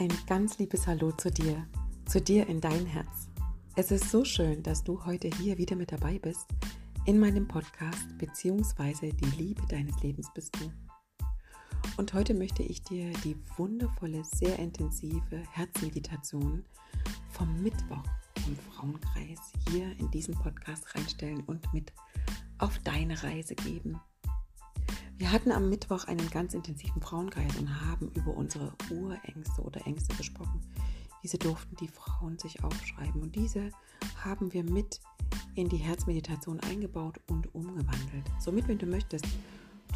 Ein ganz liebes Hallo zu dir, zu dir in dein Herz. Es ist so schön, dass du heute hier wieder mit dabei bist in meinem Podcast beziehungsweise die Liebe deines Lebens bist du. Und heute möchte ich dir die wundervolle, sehr intensive Herzmeditation vom Mittwoch vom Frauenkreis hier in diesen Podcast reinstellen und mit auf deine Reise geben. Wir hatten am Mittwoch einen ganz intensiven Frauenkreis und haben über unsere Urängste oder Ängste gesprochen. Diese durften die Frauen sich aufschreiben und diese haben wir mit in die Herzmeditation eingebaut und umgewandelt. Somit, wenn du möchtest,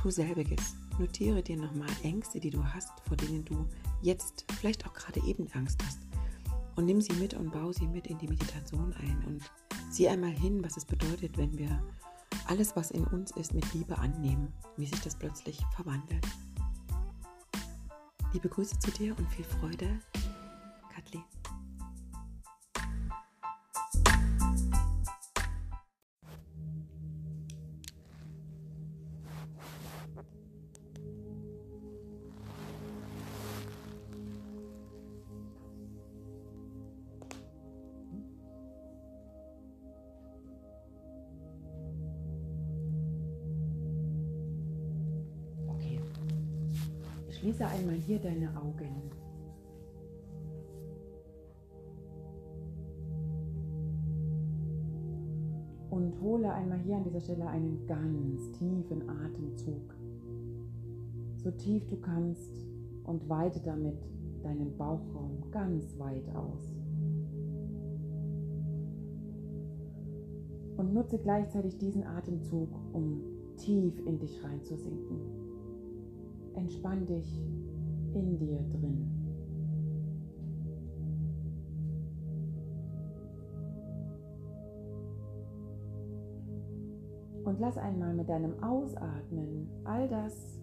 tu selbiges. Notiere dir nochmal Ängste, die du hast, vor denen du jetzt vielleicht auch gerade eben Angst hast. Und nimm sie mit und baue sie mit in die Meditation ein und sieh einmal hin, was es bedeutet, wenn wir alles, was in uns ist, mit Liebe annehmen, wie sich das plötzlich verwandelt. Liebe Grüße zu dir und viel Freude, Kathleen. Schließe einmal hier deine Augen. Und hole einmal hier an dieser Stelle einen ganz tiefen Atemzug. So tief du kannst und weite damit deinen Bauchraum ganz weit aus. Und nutze gleichzeitig diesen Atemzug, um tief in dich reinzusinken. Entspann dich in dir drin. Und lass einmal mit deinem Ausatmen all das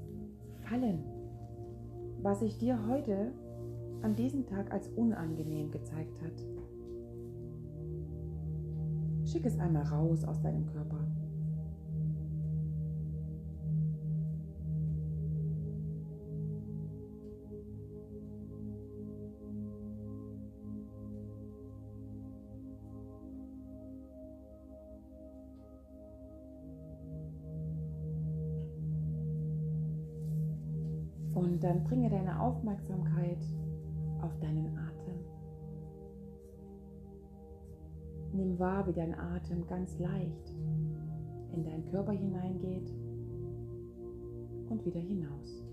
fallen, was sich dir heute an diesem Tag als unangenehm gezeigt hat. Schick es einmal raus aus deinem Körper. Aufmerksamkeit auf deinen Atem. Nimm wahr, wie dein Atem ganz leicht in deinen Körper hineingeht und wieder hinaus.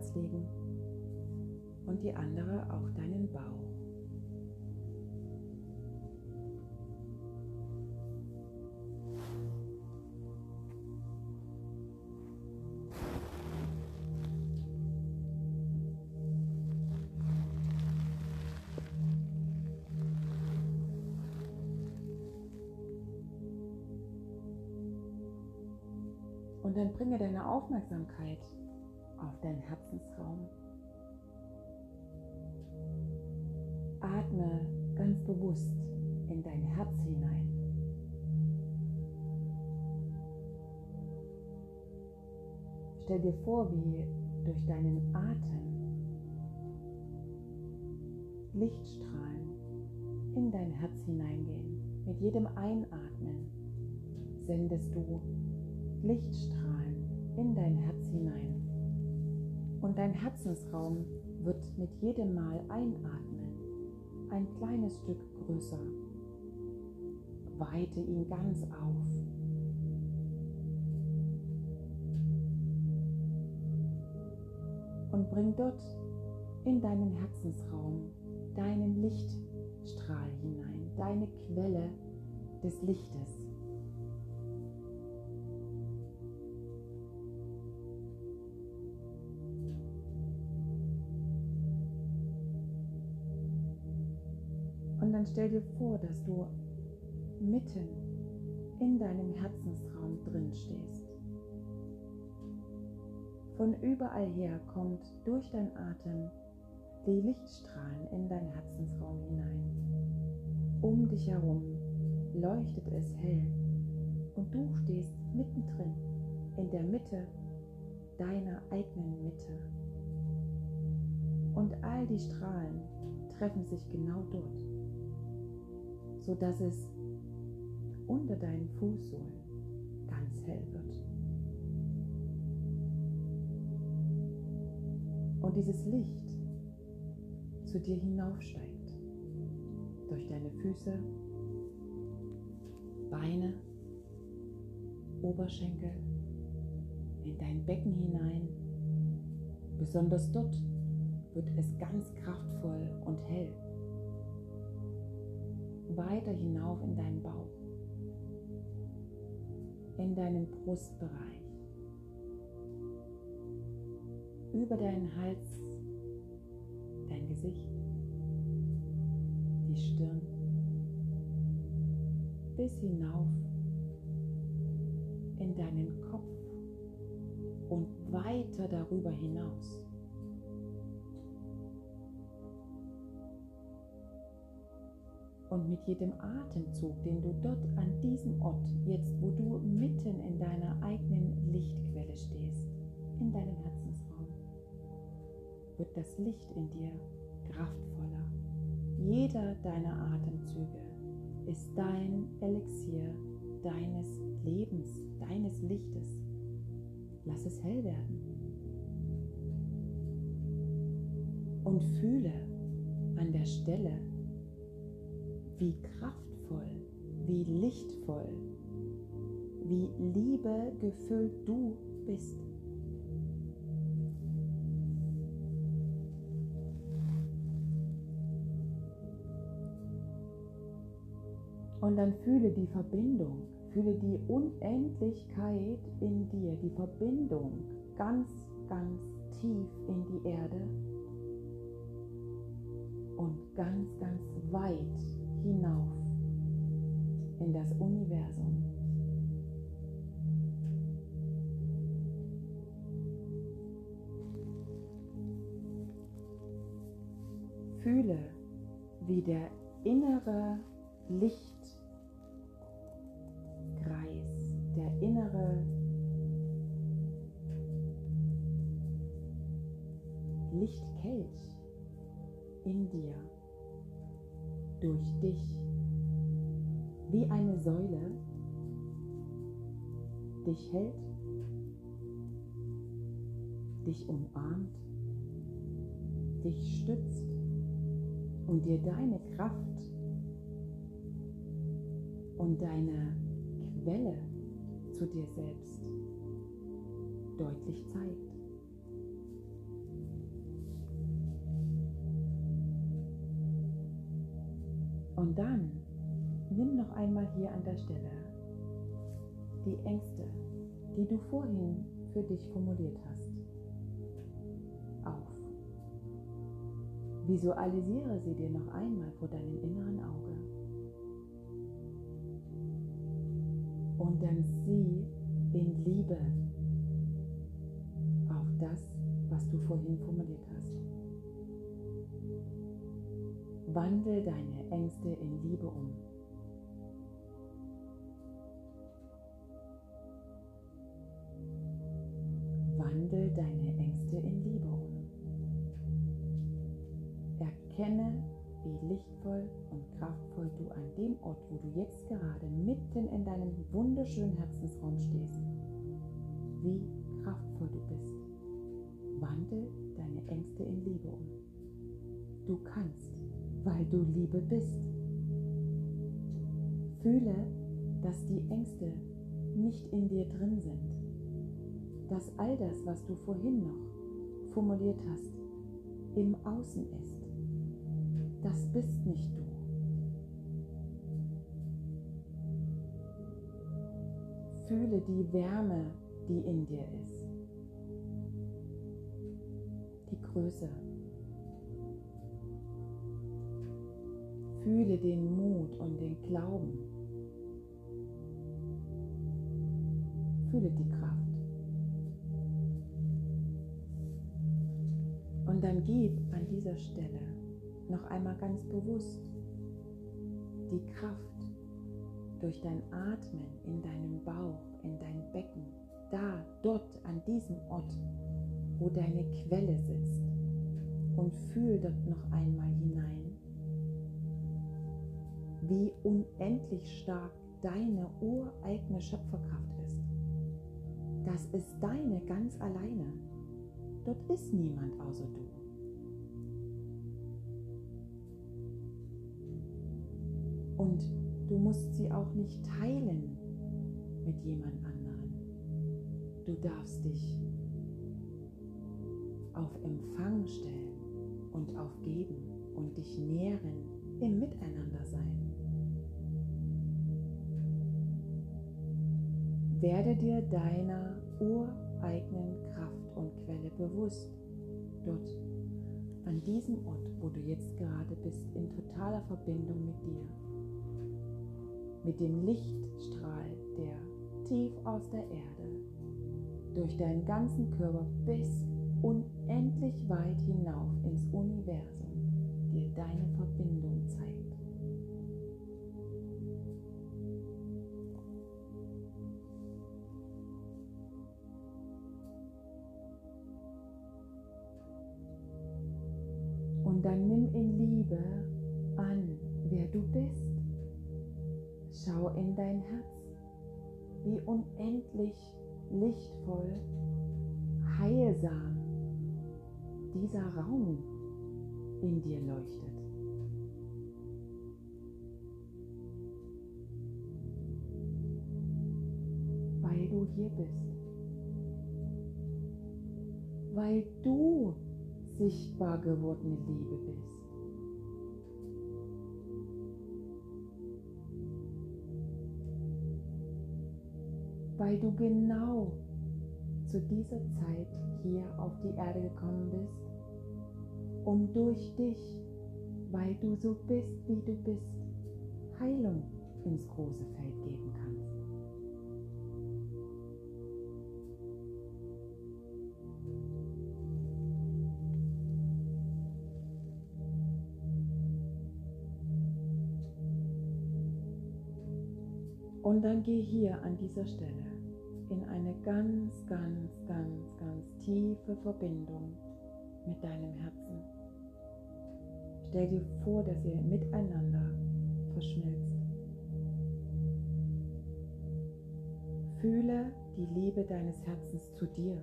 Herz legen und die andere auf deinen Bauch. Und dann bringe deine Aufmerksamkeit auf deinen Herzensraum. Atme ganz bewusst in dein Herz hinein. Stell dir vor, wie durch deinen Atem Lichtstrahlen in dein Herz hineingehen. Mit jedem Einatmen sendest du Lichtstrahlen in dein Herz hinein. Und dein Herzensraum wird mit jedem Mal einatmen ein kleines Stück größer. Weite ihn ganz auf. Und bring dort in deinen Herzensraum deinen Lichtstrahl hinein, deine Quelle des Lichtes. Stell dir vor, dass du mitten in deinem Herzensraum drin stehst. Von überall her kommt durch dein Atem die Lichtstrahlen in dein Herzensraum hinein. Um dich herum leuchtet es hell und du stehst mittendrin in der Mitte deiner eigenen Mitte. Und all die Strahlen treffen sich genau dort, sodass es unter deinen Fußsohlen ganz hell wird. Und dieses Licht zu dir hinaufsteigt, durch deine Füße, Beine, Oberschenkel, in dein Becken hinein. Besonders dort wird es ganz kraftvoll und hell. Weiter hinauf in deinen Bauch, in deinen Brustbereich, über deinen Hals, dein Gesicht, die Stirn, bis hinauf in deinen Kopf und weiter darüber hinaus. Und mit jedem Atemzug, den du dort an diesem Ort, jetzt wo du mitten in deiner eigenen Lichtquelle stehst, in deinem Herzensraum, wird das Licht in dir kraftvoller. Jeder deiner Atemzüge ist dein Elixier deines Lebens, deines Lichtes. Lass es hell werden. Und fühle an der Stelle, wie kraftvoll, wie lichtvoll, wie Liebe gefüllt du bist. Und dann fühle die Verbindung, fühle die Unendlichkeit in dir, die Verbindung ganz, ganz tief in die Erde und ganz, ganz weit hinauf in das Universum. Fühle, wie der innere Lichtkreis, dich wie eine Säule dich hält, dich umarmt, dich stützt und dir deine Kraft und deine Quelle zu dir selbst deutlich zeigt. Einmal hier an der Stelle die Ängste, die du vorhin für dich formuliert hast, auf. Visualisiere sie dir noch einmal vor deinem inneren Auge. Und dann sieh in Liebe auf das, was du vorhin formuliert hast. Wandel deine Ängste in Liebe um. Lichtvoll und kraftvoll du an dem Ort, wo du jetzt gerade mitten in deinem wunderschönen Herzensraum stehst, wie kraftvoll du bist. Wandel deine Ängste in Liebe um. Du kannst weil du Liebe bist. Fühle, dass die Ängste nicht in dir drin sind, dass all das, was du vorhin noch formuliert hast, im Außen ist das bist nicht du. Fühle die Wärme, die in dir ist. Die Größe. Fühle den Mut und den Glauben. Fühle die Kraft. Und dann gib an dieser Stelle noch einmal ganz bewusst die Kraft durch dein Atmen in deinem Bauch, in dein Becken, da, dort, an diesem Ort, wo deine Quelle sitzt. Und fühl dort noch einmal hinein, wie unendlich stark deine ureigene Schöpferkraft ist. Das ist deine ganz alleine. Dort ist niemand außer du. Und du musst sie auch nicht teilen mit jemand anderem. Du darfst dich auf Empfang stellen und auf Geben und dich nähren im Miteinander sein. Werde dir deiner ureigenen Kraft und Quelle bewusst. Dort, an diesem Ort, wo du jetzt gerade bist, in totaler Verbindung mit dir. Mit dem Lichtstrahl, der tief aus der Erde durch deinen ganzen Körper bis unendlich weit hinauf ins Universum dir deine Verbindung zeigt. Und dann nimm in Liebe an, wer du bist. Schau in dein Herz, wie unendlich lichtvoll, heilsam dieser Raum in dir leuchtet. Weil du hier bist. Weil du sichtbar gewordene Liebe bist. Weil du genau zu dieser Zeit hier auf die Erde gekommen bist, um durch dich, weil du so bist, wie du bist, Heilung ins große Feld geben kannst. Und dann geh hier an dieser Stelle in eine ganz, ganz, ganz, ganz tiefe Verbindung mit deinem Herzen. Stell dir vor, dass ihr miteinander verschmilzt. Fühle die Liebe deines Herzens zu dir.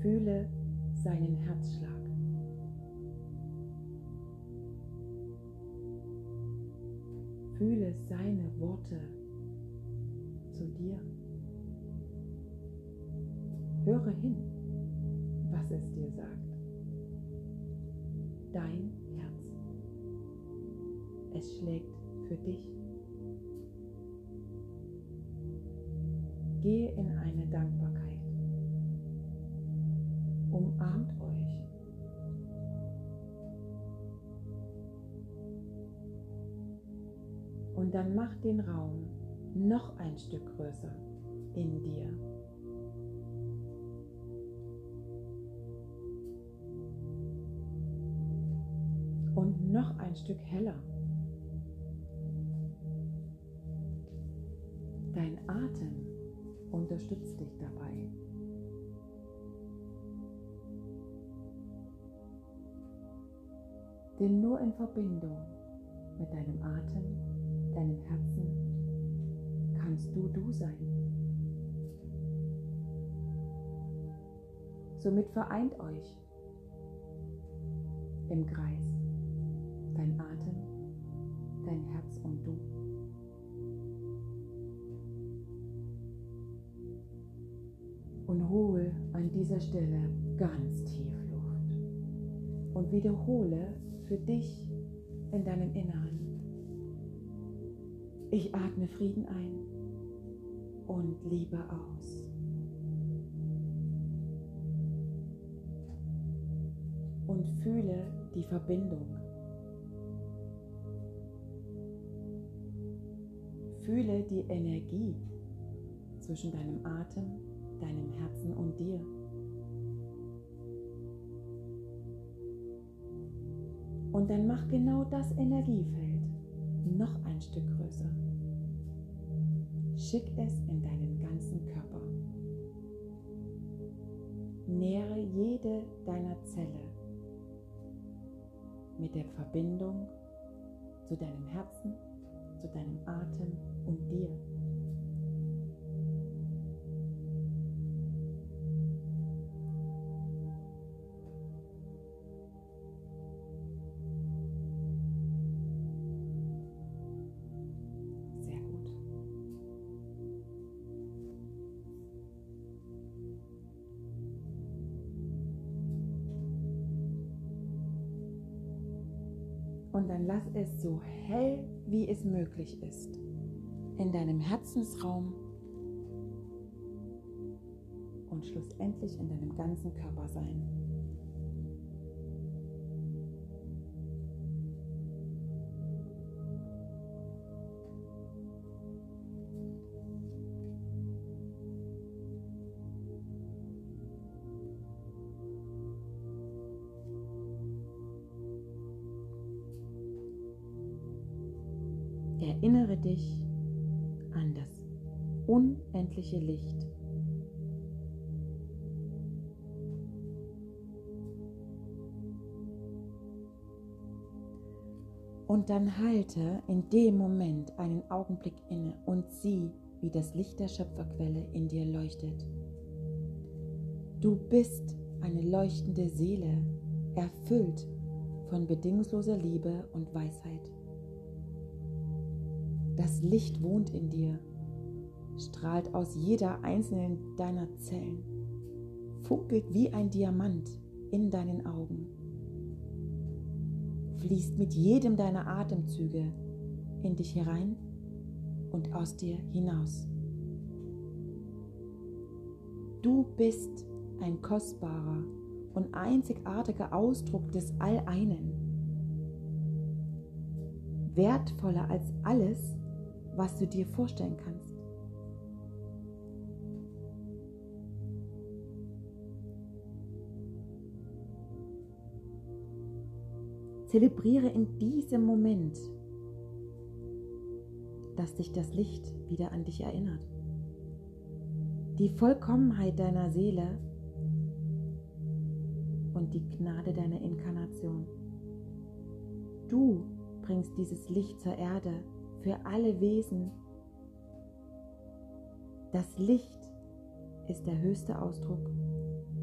Fühle seinen Herzschlag. Fühle seine Worte zu dir. Höre hin, was es dir sagt. Dein Herz. Es schlägt für dich. Gehe in eine Dankbarkeit. Umarmt euch. Und dann mach den Raum noch ein Stück größer in dir. Und noch ein Stück heller. Dein Atem unterstützt dich dabei. Denn nur in Verbindung mit deinem Atem, deinem Herzen kannst du du sein. Somit vereint euch im Kreis dein Atem, dein Herz und du. Und hol an dieser Stelle ganz tief Luft und wiederhole für dich in deinem Inneren. Ich atme Frieden ein und Liebe aus. Und fühle die Verbindung. Fühle die Energie zwischen deinem Atem, deinem Herzen und dir. Und dann mach genau das Energiefeld noch ein Stück größer. Schick es in deinen ganzen Körper. Nähre jede deiner Zelle mit der Verbindung zu deinem Herzen, zu deinem Atem und dir. Es so hell, wie es möglich ist, in deinem Herzensraum und schlussendlich in deinem ganzen Körper sein. Unendliche Licht. Und dann halte in dem Moment einen Augenblick inne und sieh, wie das Licht der Schöpferquelle in dir leuchtet. Du bist eine leuchtende Seele, erfüllt von bedingungsloser Liebe und Weisheit. Das Licht wohnt in dir, strahlt aus jeder einzelnen deiner Zellen, funkelt wie ein Diamant in deinen Augen, fließt mit jedem deiner Atemzüge in dich herein und aus dir hinaus. Du bist ein kostbarer und einzigartiger Ausdruck des All-Einen, wertvoller als alles, was du dir vorstellen kannst. Zelebriere in diesem Moment, dass dich das Licht wieder an dich erinnert. Die Vollkommenheit deiner Seele und die Gnade deiner Inkarnation. Du bringst dieses Licht zur Erde für alle Wesen. Das Licht ist der höchste Ausdruck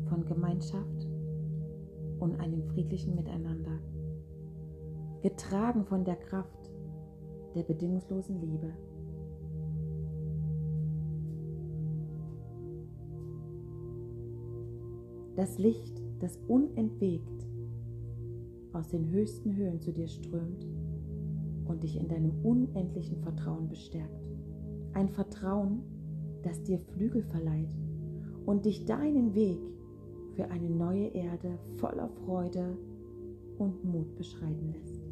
von Gemeinschaft und einem friedlichen Miteinander, getragen von der Kraft der bedingungslosen Liebe. Das Licht, das unentwegt aus den höchsten Höhen zu dir strömt, und dich in deinem unendlichen Vertrauen bestärkt. Ein Vertrauen, das dir Flügel verleiht und dich deinen Weg für eine neue Erde voller Freude und Mut beschreiten lässt.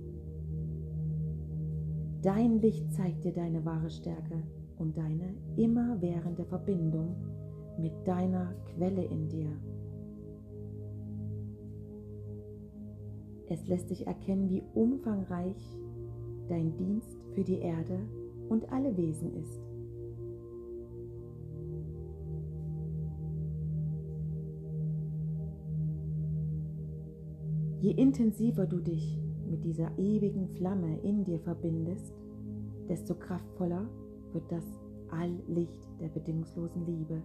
Dein Licht zeigt dir deine wahre Stärke und deine immerwährende Verbindung mit deiner Quelle in dir. Es lässt dich erkennen, wie umfangreich dein Dienst für die Erde und alle Wesen ist. Je intensiver du dich mit dieser ewigen Flamme in dir verbindest, desto kraftvoller wird das Alllicht der bedingungslosen Liebe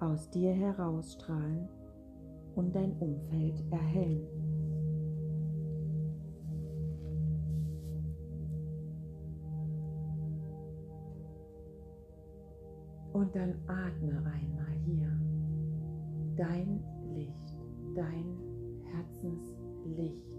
aus dir herausstrahlen und dein Umfeld erhellen. Und dann atme einmal hier dein Licht, dein Herzenslicht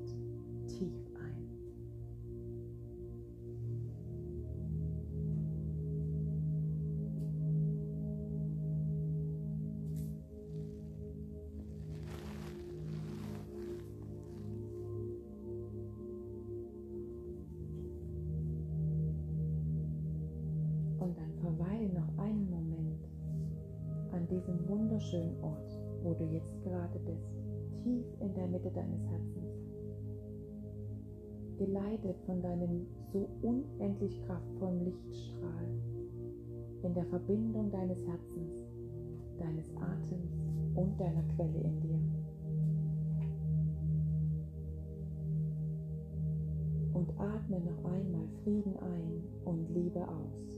wunderschönen Ort, wo du jetzt gerade bist, tief in der Mitte deines Herzens, geleitet von deinem so unendlich kraftvollen Lichtstrahl, in der Verbindung deines Herzens, deines Atems und deiner Quelle in dir. Und atme noch einmal Frieden ein und Liebe aus.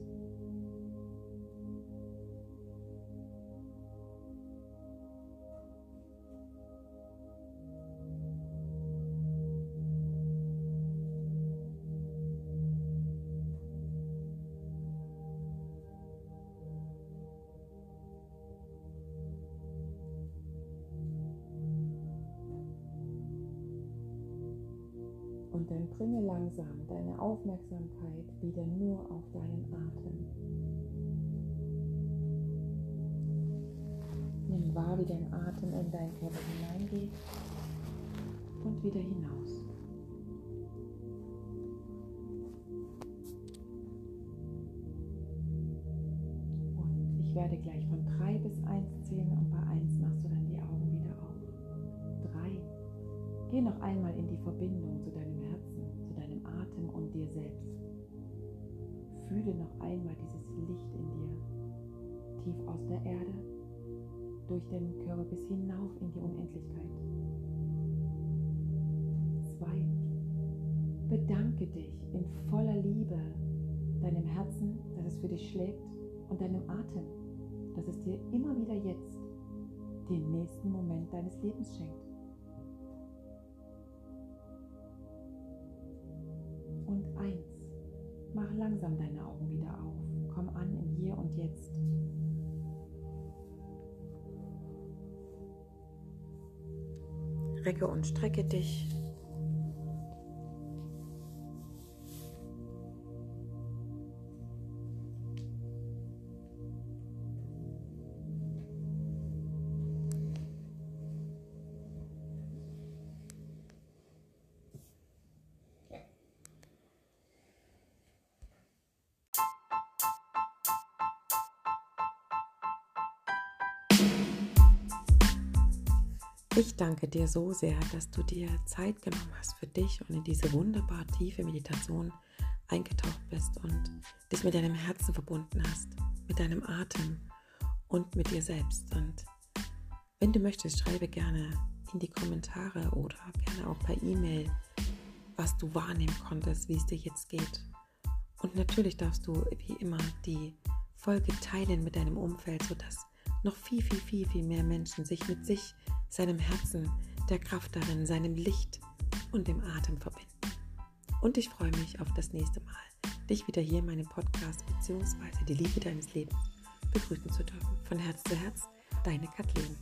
Bringe langsam deine Aufmerksamkeit wieder nur auf deinen Atem. Nimm wahr, wie dein Atem in deinen Körper hineingeht und wieder hinaus. Und ich werde gleich von 3 bis 1 zählen und bei 1 machst du dann Geh noch einmal in die Verbindung zu deinem Atem und dir selbst. Fühle noch einmal dieses Licht in dir, tief aus der Erde, durch deinen Körper bis hinauf in die Unendlichkeit. Zwei. Bedanke dich in voller Liebe deinem Herzen, dass es für dich schlägt, und deinem Atem, dass es dir immer wieder jetzt den nächsten Moment deines Lebens schenkt. Langsam deine Augen wieder auf. Komm an im Hier und Jetzt. Recke und strecke dich. Danke dir so sehr, dass du dir Zeit genommen hast für dich und in diese wunderbar tiefe Meditation eingetaucht bist und dich mit deinem Herzen verbunden hast, mit deinem Atem und mit dir selbst. Und wenn du möchtest, schreibe gerne in die Kommentare oder gerne auch per E-Mail, was du wahrnehmen konntest, wie es dir jetzt geht. Und natürlich darfst du wie immer die Folge teilen mit deinem Umfeld, sodass noch viel, viel, viel, viel mehr Menschen sich mit sich, seinem Herzen, der Kraft darin, seinem Licht und dem Atem verbinden. Und ich freue mich auf das nächste Mal, dich wieder hier in meinem Podcast bzw. die Liebe deines Lebens begrüßen zu dürfen. Von Herz zu Herz, deine Kathleen.